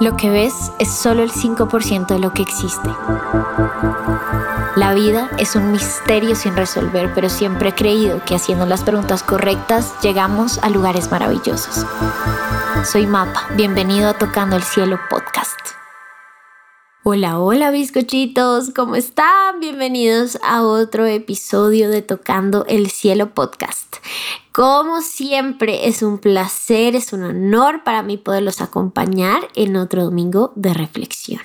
Lo que ves es solo el 5% de lo que existe. La vida es un misterio sin resolver, pero siempre he creído que haciendo las preguntas correctas llegamos a lugares maravillosos. Soy Mapa, bienvenido a Tocando el Cielo Podcast. Hola, hola bizcochitos, ¿cómo están? Bienvenidos a otro episodio de Tocando el Cielo Podcast. Como siempre, es un placer, es un honor para mí poderlos acompañar en otro domingo de reflexión.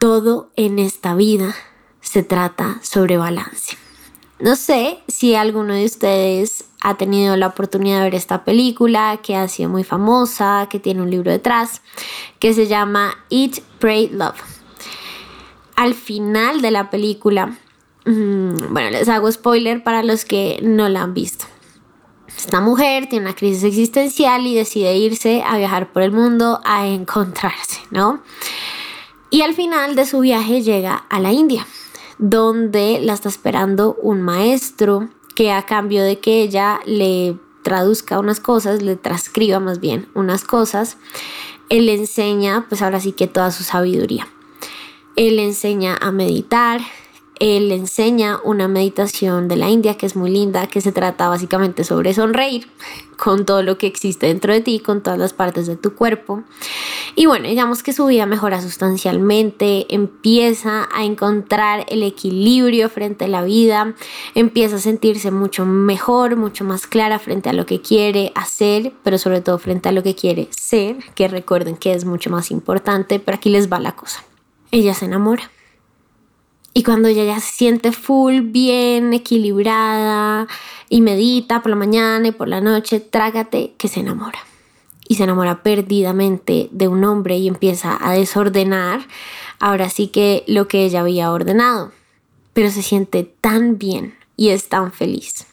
Todo en esta vida se trata sobre balance. No sé si alguno de ustedes ha tenido la oportunidad de ver esta película que ha sido muy famosa, que tiene un libro detrás, que se llama Eat, Pray, Love. Al final de la película, mm, bueno, les hago spoiler para los que no la han visto. Esta mujer tiene una crisis existencial y decide irse a viajar por el mundo a encontrarse, ¿no? Y al final de su viaje llega a la India, donde la está esperando un maestro que a cambio de que ella le traduzca unas cosas, le transcriba más bien unas cosas, él le enseña, pues ahora sí que toda su sabiduría. Él le enseña a meditar, él enseña una meditación de la India que es muy linda, que se trata básicamente sobre sonreír con todo lo que existe dentro de ti, con todas las partes de tu cuerpo. Y bueno, digamos que su vida mejora sustancialmente, empieza a encontrar el equilibrio frente a la vida, empieza a sentirse mucho mejor, mucho más clara frente a lo que quiere hacer, pero sobre todo frente a lo que quiere ser, que recuerden que es mucho más importante, pero aquí les va la cosa. Ella se enamora y cuando ella ya se siente full, bien equilibrada y medita por la mañana y por la noche, trágate que se enamora. Y se enamora perdidamente de un hombre y empieza a desordenar, ahora sí que lo que ella había ordenado. Pero se siente tan bien y es tan feliz.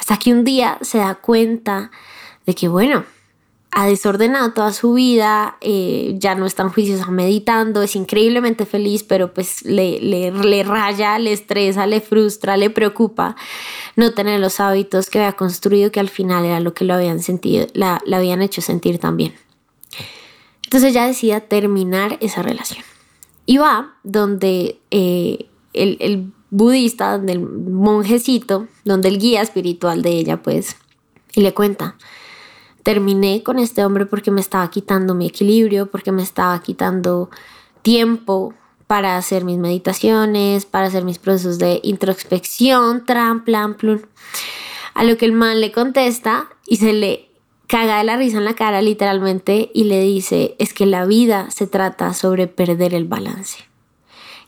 Hasta que un día se da cuenta de que, bueno, ha desordenado toda su vida, eh, ya no está en juiciosa meditando, es increíblemente feliz, pero pues le, le, raya, le estresa, le frustra, le preocupa no tener los hábitos que había construido, que al final era lo que lo habían sentido, la, habían hecho sentir también. Entonces ella decide terminar esa relación. Y va donde eh, el, el budista, donde el monjecito, donde el guía espiritual de ella, pues, y le cuenta, terminé con este hombre porque me estaba quitando mi equilibrio, porque me estaba quitando tiempo para hacer mis meditaciones, para hacer mis procesos de introspección, tram, plan, plum. A lo que el man le contesta y se le caga de la risa en la cara literalmente y le dice, es que la vida se trata sobre perder el balance.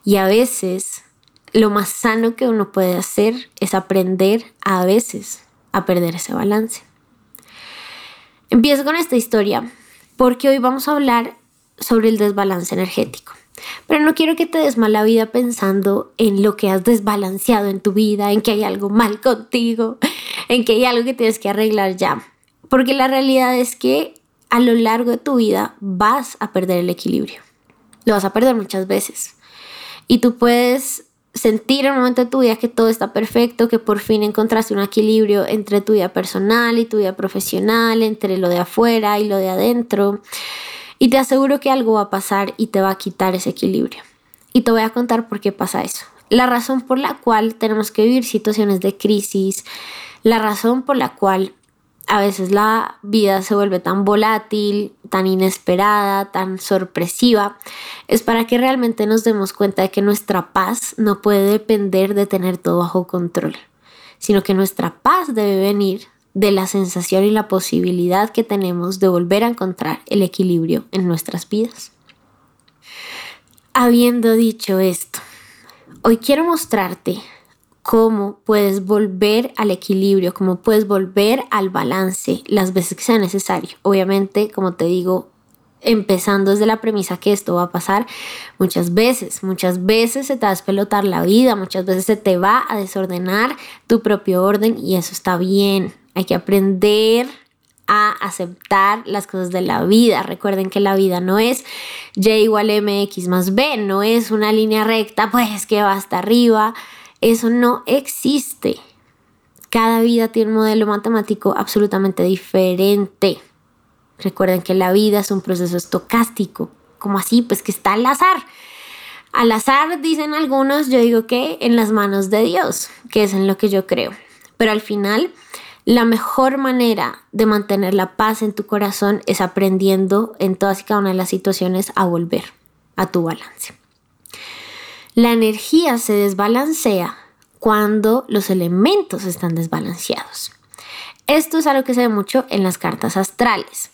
Y a veces lo más sano que uno puede hacer es aprender a veces a perder ese balance. Empiezo con esta historia porque hoy vamos a hablar sobre el desbalance energético. Pero no quiero que te des mala vida pensando en lo que has desbalanceado en tu vida, en que hay algo mal contigo, en que hay algo que tienes que arreglar ya. Porque la realidad es que a lo largo de tu vida vas a perder el equilibrio. Lo vas a perder muchas veces. Y tú puedes sentir en un momento de tu vida que todo está perfecto, que por fin encontraste un equilibrio entre tu vida personal y tu vida profesional, entre lo de afuera y lo de adentro. Y te aseguro que algo va a pasar y te va a quitar ese equilibrio. Y te voy a contar por qué pasa eso. La razón por la cual tenemos que vivir situaciones de crisis, la razón por la cual a veces la vida se vuelve tan volátil, tan inesperada, tan sorpresiva, es para que realmente nos demos cuenta de que nuestra paz no puede depender de tener todo bajo control, sino que nuestra paz debe venir de la sensación y la posibilidad que tenemos de volver a encontrar el equilibrio en nuestras vidas. Habiendo dicho esto, hoy quiero mostrarte cómo puedes volver al equilibrio, cómo puedes volver al balance las veces que sea necesario. Obviamente, como te digo, empezando desde la premisa que esto va a pasar muchas veces, muchas veces se te va a despelotar la vida, muchas veces se te va a desordenar tu propio orden y eso está bien. Hay que aprender a aceptar las cosas de la vida. Recuerden que la vida no es y igual mx más b, no es una línea recta, pues que va hasta arriba. Eso no existe. Cada vida tiene un modelo matemático absolutamente diferente. Recuerden que la vida es un proceso estocástico. como así? Pues que está al azar. Al azar, dicen algunos, yo digo que en las manos de Dios, que es en lo que yo creo. Pero al final, la mejor manera de mantener la paz en tu corazón es aprendiendo en todas y cada una de las situaciones a volver a tu balance. La energía se desbalancea cuando los elementos están desbalanceados. Esto es algo que se ve mucho en las cartas astrales.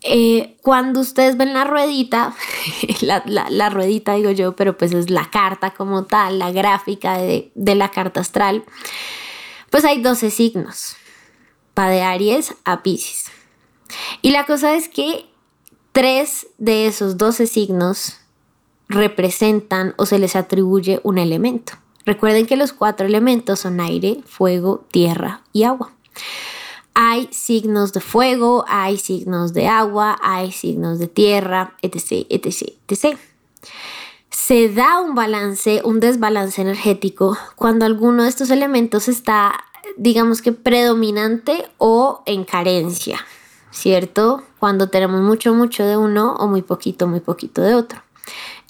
Eh, cuando ustedes ven la ruedita, la, ruedita digo yo, pero pues es la carta como tal, la gráfica de, la carta astral, pues hay 12 signos, va de Aries a Pisces. Y la cosa es que tres de esos 12 signos representan o se les atribuye un elemento. Recuerden que los cuatro elementos son aire, fuego, tierra y agua. Hay signos de fuego, hay signos de agua, hay signos de tierra, etc, etc, etc. Se da un balance, un desbalance energético cuando alguno de estos elementos está, digamos que predominante o en carencia, ¿cierto? Cuando tenemos mucho, mucho de uno o muy poquito, muy poquito de otro.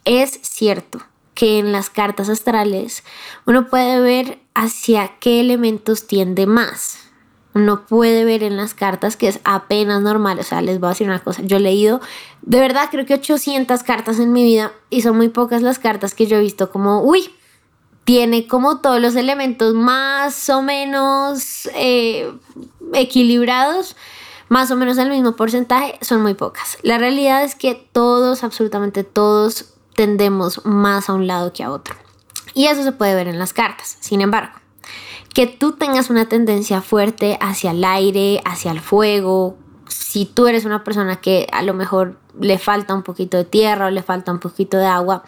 Es cierto que en las cartas astrales uno puede ver hacia qué elementos tiende más uno puede ver en las cartas que es apenas normal. O sea, les voy a decir una cosa. Yo he leído, de verdad, creo que 800 cartas en mi vida y son muy pocas las cartas que yo he visto como, uy, tiene como todos los elementos más o menos eh, equilibrados, más o menos el mismo porcentaje, son muy pocas. La realidad es que todos, absolutamente todos, tendemos más a un lado que a otro. Y eso se puede ver en las cartas. Sin embargo, que tú tengas una tendencia fuerte hacia el aire, hacia el fuego, si tú eres una persona que a lo mejor le falta un poquito de tierra o le falta un poquito de agua,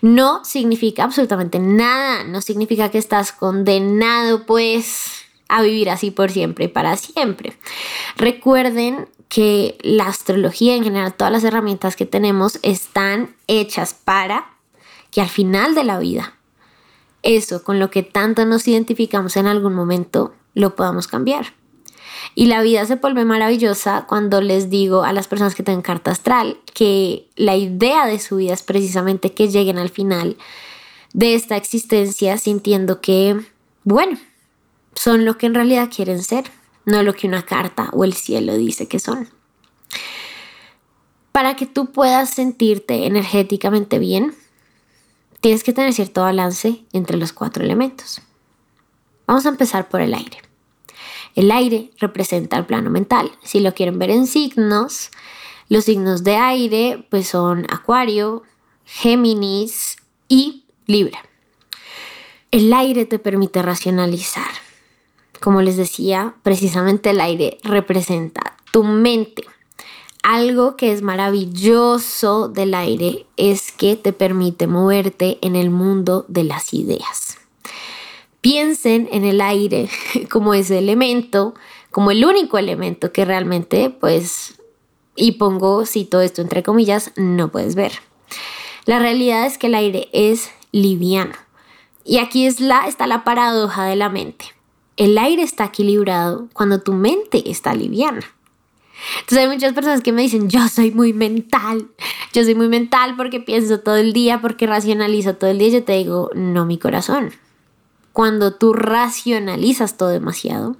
no significa absolutamente nada, no significa que estás condenado pues a vivir así por siempre y para siempre. Recuerden que la astrología en general, todas las herramientas que tenemos están hechas para que al final de la vida eso con lo que tanto nos identificamos en algún momento lo podamos cambiar. Y la vida se vuelve maravillosa cuando les digo a las personas que tienen carta astral que la idea de su vida es precisamente que lleguen al final de esta existencia sintiendo que, bueno, son lo que en realidad quieren ser, no lo que una carta o el cielo dice que son. Para que tú puedas sentirte energéticamente bien, tienes que tener cierto balance entre los cuatro elementos. Vamos a empezar por el aire. El aire representa el plano mental. Si lo quieren ver en signos, los signos de aire pues son Acuario, Géminis y Libra. El aire te permite racionalizar. Como les decía, precisamente el aire representa tu mente, algo que es maravilloso del aire es que te permite moverte en el mundo de las ideas. Piensen en el aire como ese elemento, como el único elemento que realmente, pues, y pongo, cito esto entre comillas, no puedes ver. La realidad es que el aire es liviano. Y aquí está la paradoja de la mente. El aire está equilibrado cuando tu mente está liviana. Entonces hay muchas personas que me dicen, yo soy muy mental, yo soy muy mental porque pienso todo el día, porque racionalizo todo el día. Yo te digo, no mi corazón. Cuando tú racionalizas todo demasiado,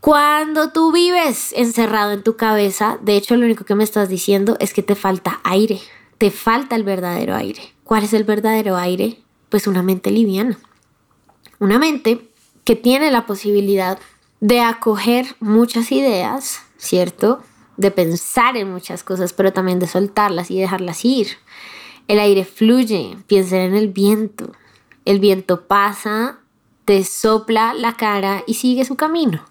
cuando tú vives encerrado en tu cabeza, de hecho lo único que me estás diciendo es que te falta aire, te falta el verdadero aire. ¿Cuál es el verdadero aire? Pues una mente liviana. Una mente que tiene la posibilidad de acoger muchas ideas, ¿cierto? De pensar en muchas cosas, pero también de soltarlas y dejarlas ir. El aire fluye, piensen en el viento. El viento pasa, te sopla la cara y sigue su camino.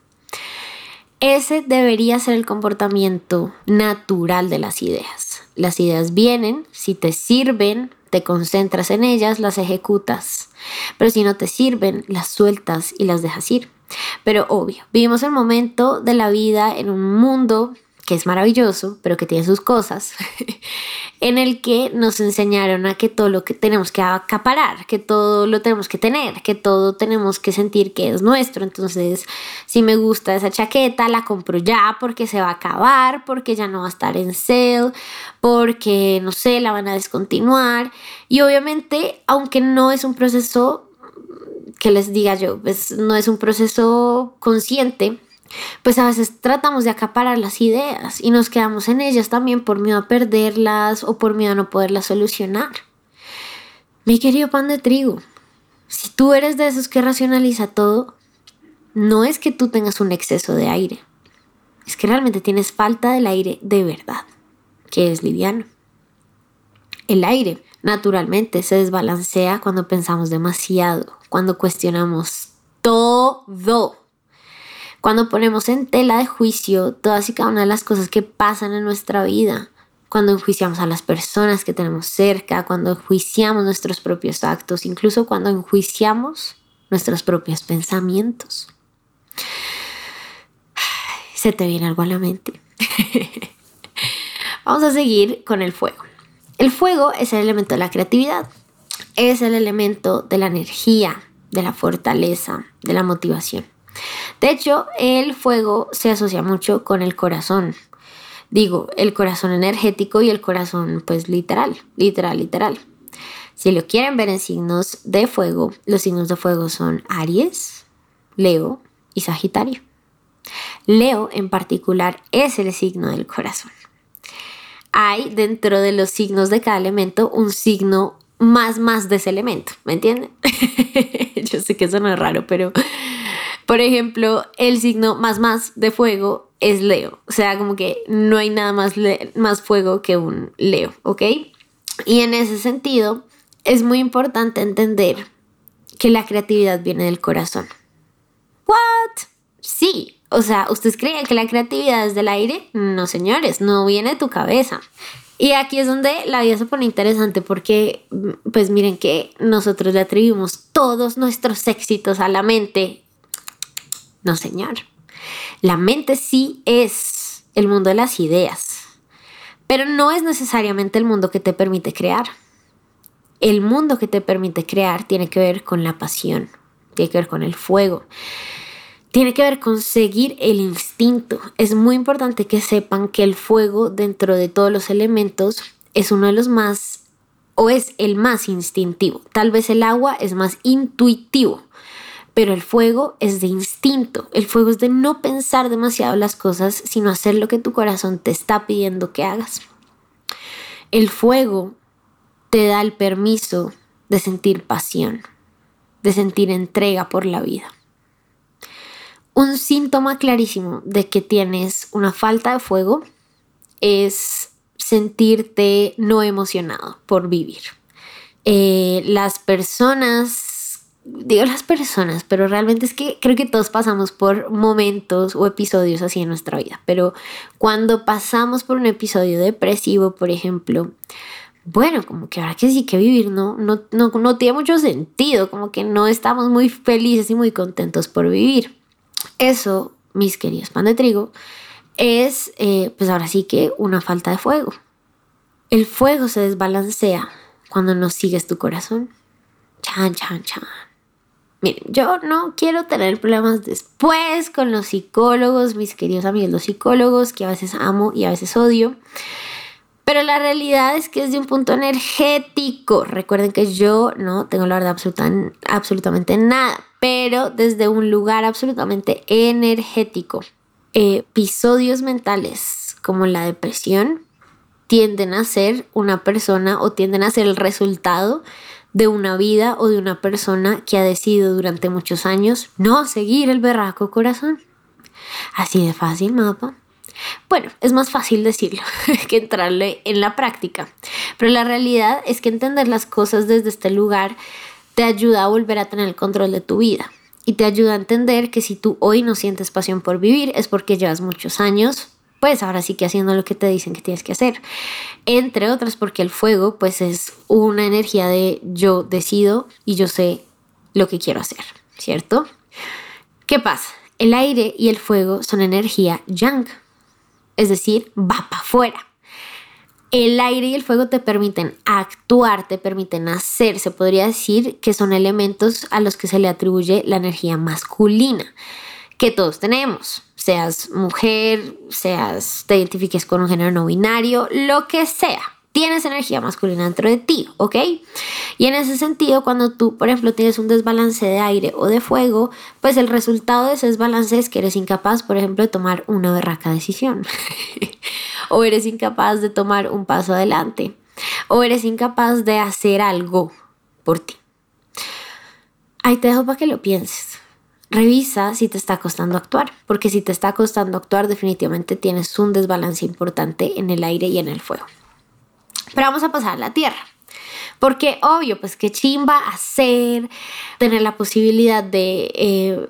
Ese debería ser el comportamiento natural de las ideas. Las ideas vienen, si te sirven, te concentras en ellas, las ejecutas. Pero si no te sirven, las sueltas y las dejas ir. Pero obvio, vivimos el momento de la vida en un mundo que es maravilloso, pero que tiene sus cosas, en el que nos enseñaron a que todo lo que tenemos que acaparar, que todo lo tenemos que tener, que todo tenemos que sentir que es nuestro. Entonces, si me gusta esa chaqueta, la compro ya porque se va a acabar, porque ya no va a estar en sale, porque, no sé, la van a descontinuar. Y obviamente, aunque no es un proceso que les diga yo, pues no es un proceso consciente, pues a veces tratamos de acaparar las ideas y nos quedamos en ellas también por miedo a perderlas o por miedo a no poderlas solucionar. Mi querido pan de trigo, si tú eres de esos que racionaliza todo, no es que tú tengas un exceso de aire, es que realmente tienes falta del aire de verdad, que es liviano. El aire naturalmente se desbalancea cuando pensamos demasiado, cuando cuestionamos todo cuando ponemos en tela de juicio todas y cada una de las cosas que pasan en nuestra vida, cuando enjuiciamos a las personas que tenemos cerca, cuando enjuiciamos nuestros propios actos, incluso cuando enjuiciamos nuestros propios pensamientos. Se te viene algo a la mente. Vamos a seguir con el fuego. El fuego es el elemento de la creatividad, es el elemento de la energía, de la fortaleza, de la motivación. De hecho, el fuego se asocia mucho con el corazón. Digo, el corazón energético y el corazón pues literal, literal, literal. Si lo quieren ver en signos de fuego, los signos de fuego son Aries, Leo y Sagitario. Leo en particular es el signo del corazón. Hay dentro de los signos de cada elemento un signo más más de ese elemento, ¿me entienden? Yo sé que eso no es raro, pero por ejemplo, el signo más más de fuego es Leo. O sea, como que no hay nada más, más fuego que un Leo, ¿ok? Y en ese sentido, es muy importante entender que la creatividad viene del corazón. ¿What? Sí. O sea, ¿ustedes creen que la creatividad es del aire? No, señores, no viene de tu cabeza. Y aquí es donde la vida se pone interesante porque, pues miren que nosotros le atribuimos todos nuestros éxitos a la mente no, señor. La mente sí es el mundo de las ideas, pero no es necesariamente el mundo que te permite crear. El mundo que te permite crear tiene que ver con la pasión, tiene que ver con el fuego, tiene que ver con seguir el instinto. Es muy importante que sepan que el fuego dentro de todos los elementos es uno de los más o es el más instintivo. Tal vez el agua es más intuitivo pero el fuego es de instinto, el fuego es de no pensar demasiado las cosas, sino hacer lo que tu corazón te está pidiendo que hagas. El fuego te da el permiso de sentir pasión, de sentir entrega por la vida. Un síntoma clarísimo de que tienes una falta de fuego es sentirte no emocionado por vivir. Eh, las personas digo las personas, pero realmente es que creo que todos pasamos por momentos o episodios así en nuestra vida. Pero cuando pasamos por un episodio depresivo, por ejemplo, bueno, como que ahora que sí que vivir no, no, no, tiene mucho sentido, como que no estamos muy felices y muy contentos por vivir. Eso, mis queridos pan de trigo, es eh, pues ahora sí que una falta de fuego. El fuego se desbalancea cuando no sigues tu corazón. Chan, chan, chan. Miren, yo no quiero tener problemas después con los psicólogos, mis queridos amigos, los psicólogos, que a veces amo y a veces odio. Pero la realidad es que es de un punto energético. Recuerden que yo no tengo la verdad absoluta, absolutamente nada, pero desde un lugar absolutamente energético. Episodios mentales como la depresión tienden a ser una persona o tienden a ser el resultado de una vida o de una persona que ha decidido durante muchos años no seguir el berraco corazón. Así de fácil, mapa. Bueno, es más fácil decirlo que entrarle en la práctica, pero la realidad es que entender las cosas desde este lugar te ayuda a volver a tener el control de tu vida y te ayuda a entender que si tú hoy no sientes pasión por vivir es porque llevas muchos años pues ahora sí que haciendo lo que te dicen que tienes que hacer. Entre otras porque el fuego pues es una energía de yo decido y yo sé lo que quiero hacer, ¿cierto? ¿Qué pasa? El aire y el fuego son energía yang. es decir, va para afuera. El aire y el fuego te permiten actuar, te permiten hacer, se podría decir que son elementos a los que se le atribuye la energía masculina que todos tenemos, seas mujer, seas te identifiques con un género no binario, lo que sea tienes energía masculina dentro de ti, ¿ok? Y en ese sentido, cuando tú, por ejemplo, tienes un desbalance de aire o de fuego, pues el resultado de ese desbalance es que eres incapaz, por ejemplo, de tomar una berraca decisión. o eres incapaz de tomar un paso adelante. O eres incapaz de hacer algo por ti. Ahí te dejo para que lo pienses. Revisa si te está costando actuar, porque si te está costando actuar, definitivamente tienes un desbalance importante en el aire y en el fuego. Pero vamos a pasar a la tierra. Porque obvio, pues qué chimba hacer, tener la posibilidad de eh,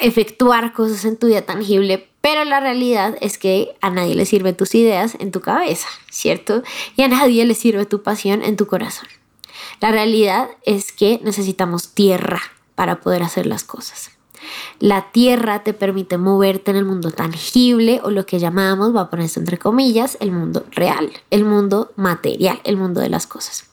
efectuar cosas en tu vida tangible, pero la realidad es que a nadie le sirve tus ideas en tu cabeza, ¿cierto? Y a nadie le sirve tu pasión en tu corazón. La realidad es que necesitamos tierra para poder hacer las cosas. La tierra te permite moverte en el mundo tangible o lo que llamamos, va a ponerse entre comillas, el mundo real, el mundo material, el mundo de las cosas.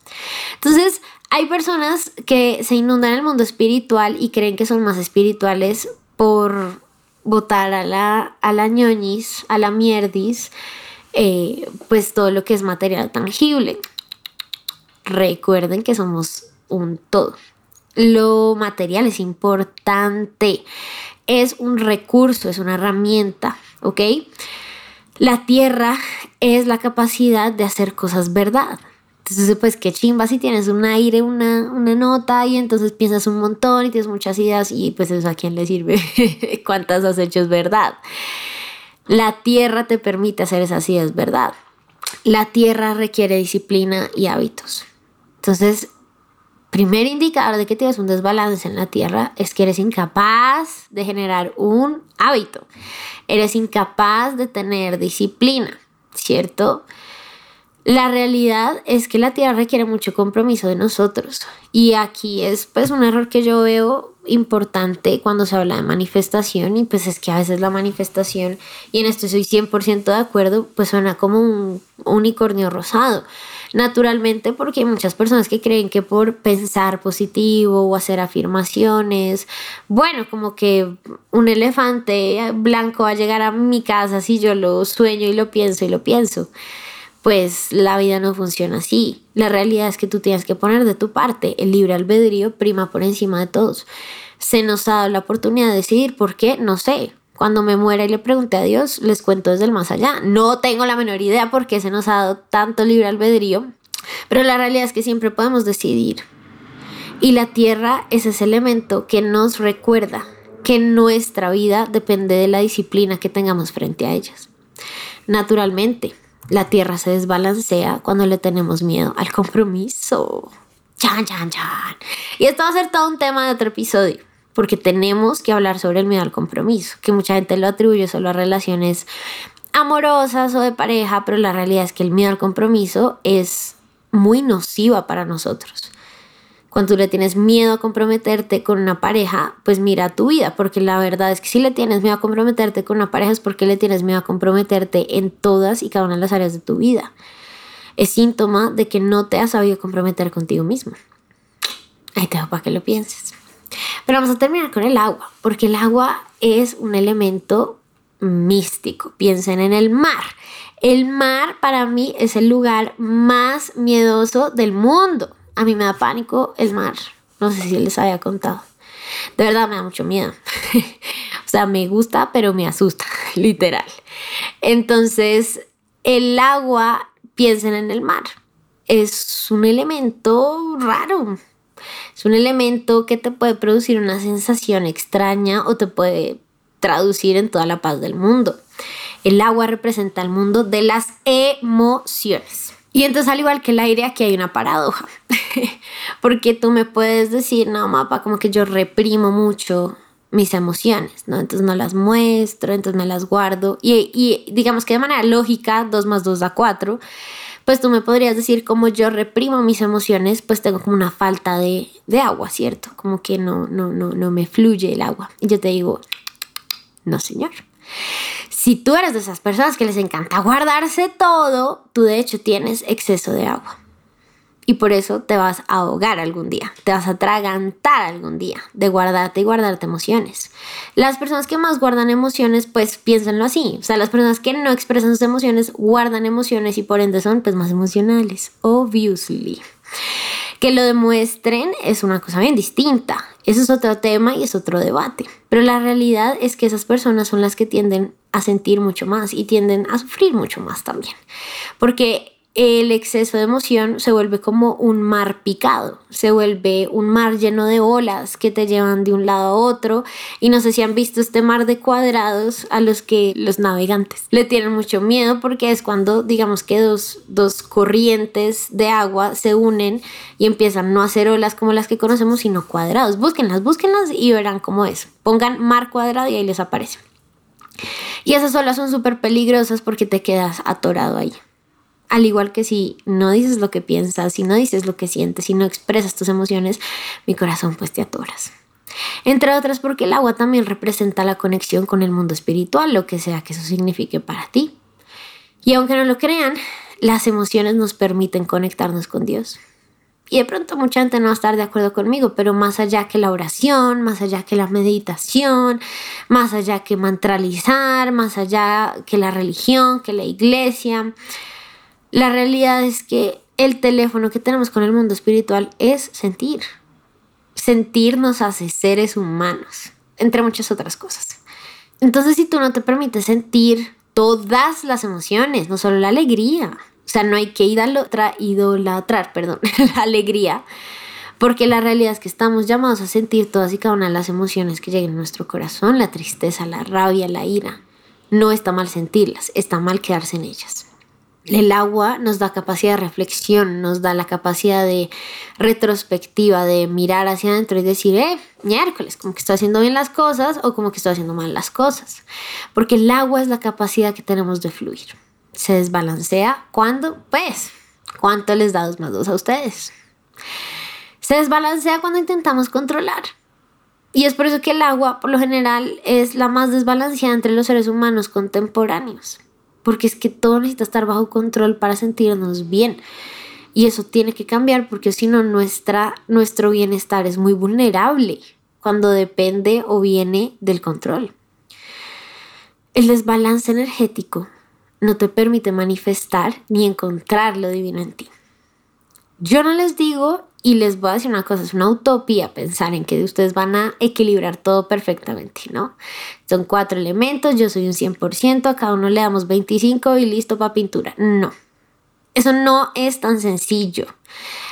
Entonces, hay personas que se inundan el mundo espiritual y creen que son más espirituales por votar a la, a la ñoñis, a la mierdis, eh, pues todo lo que es material tangible. Recuerden que somos un todo. Lo material es importante, es un recurso, es una herramienta, ¿ok? La tierra es la capacidad de hacer cosas verdad. Entonces, pues qué chimba si tienes un aire, una, una, nota y entonces piensas un montón y tienes muchas ideas y pues eso a quién le sirve, cuántas has hecho es verdad. La tierra te permite hacer esas ideas verdad. La tierra requiere disciplina y hábitos. Entonces, primer indicador de que tienes un desbalance en la tierra es que eres incapaz de generar un hábito. Eres incapaz de tener disciplina, ¿cierto? La realidad es que la tierra requiere mucho compromiso de nosotros y aquí es pues un error que yo veo importante cuando se habla de manifestación y pues es que a veces la manifestación y en esto soy 100% de acuerdo pues suena como un unicornio rosado naturalmente porque hay muchas personas que creen que por pensar positivo o hacer afirmaciones, bueno, como que un elefante blanco va a llegar a mi casa si yo lo sueño y lo pienso y lo pienso. Pues la vida no funciona así. La realidad es que tú tienes que poner de tu parte. El libre albedrío prima por encima de todos. Se nos ha dado la oportunidad de decidir por qué, no sé. Cuando me muera y le pregunté a Dios, les cuento desde el más allá. No tengo la menor idea por qué se nos ha dado tanto libre albedrío, pero la realidad es que siempre podemos decidir. Y la tierra es ese elemento que nos recuerda que nuestra vida depende de la disciplina que tengamos frente a ellas. Naturalmente, la tierra se desbalancea cuando le tenemos miedo al compromiso. Chan, chan, chan. Y esto va a ser todo un tema de otro episodio porque tenemos que hablar sobre el miedo al compromiso, que mucha gente lo atribuye solo a relaciones amorosas o de pareja, pero la realidad es que el miedo al compromiso es muy nociva para nosotros. Cuando tú le tienes miedo a comprometerte con una pareja, pues mira tu vida, porque la verdad es que si le tienes miedo a comprometerte con una pareja es porque le tienes miedo a comprometerte en todas y cada una de las áreas de tu vida. Es síntoma de que no te has sabido comprometer contigo mismo. Ahí te dejo para que lo pienses. Pero vamos a terminar con el agua, porque el agua es un elemento místico. Piensen en el mar. El mar para mí es el lugar más miedoso del mundo. A mí me da pánico el mar. No sé si les había contado. De verdad me da mucho miedo. o sea, me gusta, pero me asusta, literal. Entonces, el agua, piensen en el mar. Es un elemento raro, es un elemento que te puede producir una sensación extraña o te puede traducir en toda la paz del mundo. El agua representa el mundo de las emociones. Y entonces al igual que el aire, aquí hay una paradoja. Porque tú me puedes decir, no, mapa, como que yo reprimo mucho mis emociones, ¿no? Entonces no las muestro, entonces me las guardo. Y, digamos que de manera lógica, 2 más 2 da 4 pues tú me podrías decir como yo reprimo mis emociones, pues tengo como una falta de, agua, ¿cierto? Como que no, no, no, no me fluye el agua. Y yo te digo, no señor. Si tú eres de esas personas que les encanta guardarse todo, tú de hecho tienes exceso de agua. Y por eso te vas a ahogar algún día, te vas a atragantar algún día de guardarte y guardarte emociones. Las personas que más guardan emociones, pues piénsenlo así. O sea, las personas que no expresan sus emociones guardan emociones y por ende son pues más emocionales, obviously. Que lo demuestren es una cosa bien distinta. Eso es otro tema y es otro debate. Pero la realidad es que esas personas son las que tienden a sentir mucho más y tienden a sufrir mucho más también. Porque el exceso de emoción se vuelve como un mar picado, se vuelve un mar lleno de olas que te llevan de un lado a otro y no sé si han visto este mar de cuadrados a los que los navegantes le tienen mucho miedo porque es cuando digamos que dos, dos corrientes de agua se unen y empiezan no a ser olas como las que conocemos sino cuadrados. Búsquenlas, búsquenlas y verán cómo es. Pongan mar cuadrado y ahí les aparece. Y esas olas son súper peligrosas porque te quedas atorado ahí. Al igual que si no dices lo que piensas, si no dices lo que sientes, si no expresas tus emociones, mi corazón pues te atoras. Entre otras porque el agua también representa la conexión con el mundo espiritual, lo que sea que eso signifique para ti. Y aunque no lo crean, las emociones nos permiten conectarnos con Dios. Y de pronto mucha gente no va a estar de acuerdo conmigo, pero más allá que la oración, más allá que la meditación, más allá que mantralizar, más allá que la religión, que la iglesia, la realidad es que el teléfono que tenemos con el mundo espiritual es sentir. Sentir nos hace seres humanos, entre muchas otras cosas. Entonces, si tú no te permites sentir todas las emociones, no solo la alegría, o sea, no hay que idolatrar, perdón, la alegría, porque la realidad es que estamos llamados a sentir todas y cada una de las emociones que lleguen a nuestro corazón, la tristeza, la rabia, la ira. No está mal sentirlas, está mal quedarse en ellas. El agua nos da capacidad de reflexión, nos da la capacidad de retrospectiva, de mirar hacia adentro y decir, eh, miércoles, como que estoy haciendo bien las cosas o como que estoy haciendo mal las cosas. Porque el agua es la capacidad que tenemos de fluir. Se desbalancea cuando, pues, ¿cuánto les da dos más dos a ustedes? Se desbalancea cuando intentamos controlar. Y es por eso que el agua, por lo general, es la más desbalanceada entre los seres humanos contemporáneos porque es que todo necesita estar bajo control para sentirnos bien. Y eso tiene que cambiar porque si no, nuestro bienestar es muy vulnerable cuando depende o viene del control. El desbalance energético no te permite manifestar ni encontrar lo divino en ti. Yo no les digo y les voy a decir una cosa, es una utopía pensar en que ustedes van a equilibrar todo perfectamente, ¿no? Son cuatro elementos, yo soy un 100%, a cada uno le damos 25 y listo para pintura. No, eso no es tan sencillo.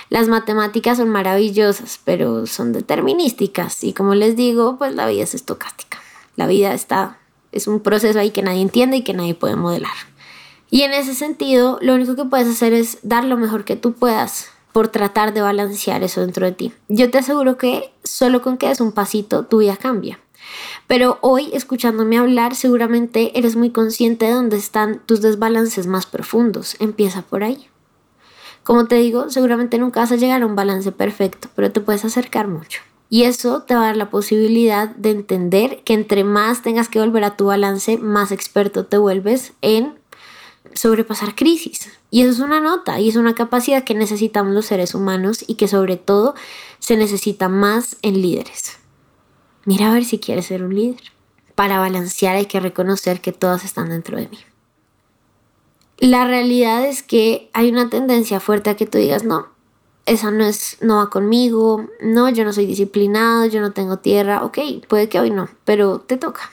Las matemáticas son maravillosas, pero son determinísticas y como les digo, pues la vida es estocástica. La vida está, es un proceso ahí que nadie entiende y que nadie puede modelar. Y en ese sentido, lo único que puedes hacer es dar lo mejor que tú puedas por tratar de balancear eso dentro de ti. Yo te aseguro que solo con que des un pasito tu vida cambia. Pero hoy, escuchándome hablar, seguramente eres muy consciente de dónde están tus desbalances más profundos. Empieza por ahí. Como te digo, seguramente nunca vas a llegar a un balance perfecto, pero te puedes acercar mucho. Y eso te va a dar la posibilidad de entender que entre más tengas que volver a tu balance, más experto te vuelves en sobrepasar crisis. Y eso es una nota y es una capacidad que necesitamos los seres humanos y que sobre todo se necesita más en líderes. Mira a ver si quieres ser un líder. Para balancear hay que reconocer que todas están dentro de mí. La realidad es que hay una tendencia fuerte a que tú digas, no, esa no es, no va conmigo, no, yo no soy disciplinado, yo no tengo tierra, ok, puede que hoy no, pero te toca.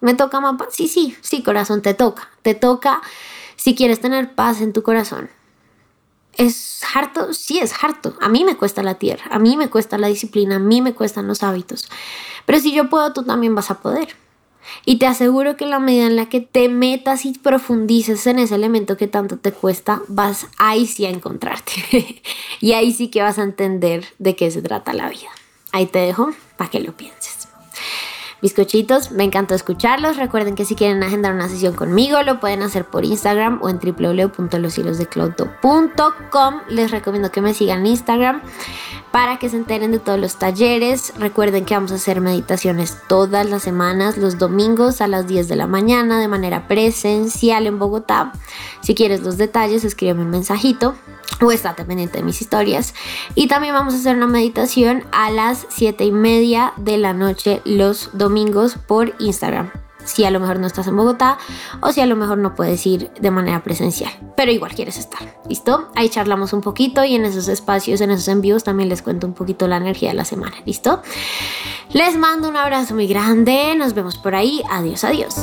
¿Me toca mapa? Sí, sí, sí, corazón, te toca. Te toca si quieres tener paz en tu corazón. ¿Es harto? Sí, es harto. A mí me cuesta la tierra, a mí me cuesta la disciplina, a mí me cuestan los hábitos. Pero si yo puedo, tú también vas a poder. Y te aseguro que la medida en la que te metas y profundices en ese elemento que tanto te cuesta, vas ahí sí a encontrarte. y ahí sí que vas a entender de qué se trata la vida. Ahí te dejo para que lo pienses. Bizcochitos, me encantó escucharlos. Recuerden que si quieren agendar una sesión conmigo, lo pueden hacer por Instagram o en www.loshilosdecloto.com. Les recomiendo que me sigan en Instagram. Para que se enteren de todos los talleres. Recuerden que vamos a hacer meditaciones todas las semanas, los domingos a las 10 de la mañana de manera presencial en Bogotá. Si quieres los detalles, escríbeme un mensajito o estate pendiente de mis historias. Y también vamos a hacer una meditación a las 7 y media de la noche los domingos por Instagram si a lo mejor no estás en Bogotá o si a lo mejor no puedes ir de manera presencial, pero igual quieres estar, ¿listo? Ahí charlamos un poquito y en esos espacios, en esos envíos también les cuento un poquito la energía de la semana, ¿listo? Les mando un abrazo muy grande, nos vemos por ahí, adiós, adiós.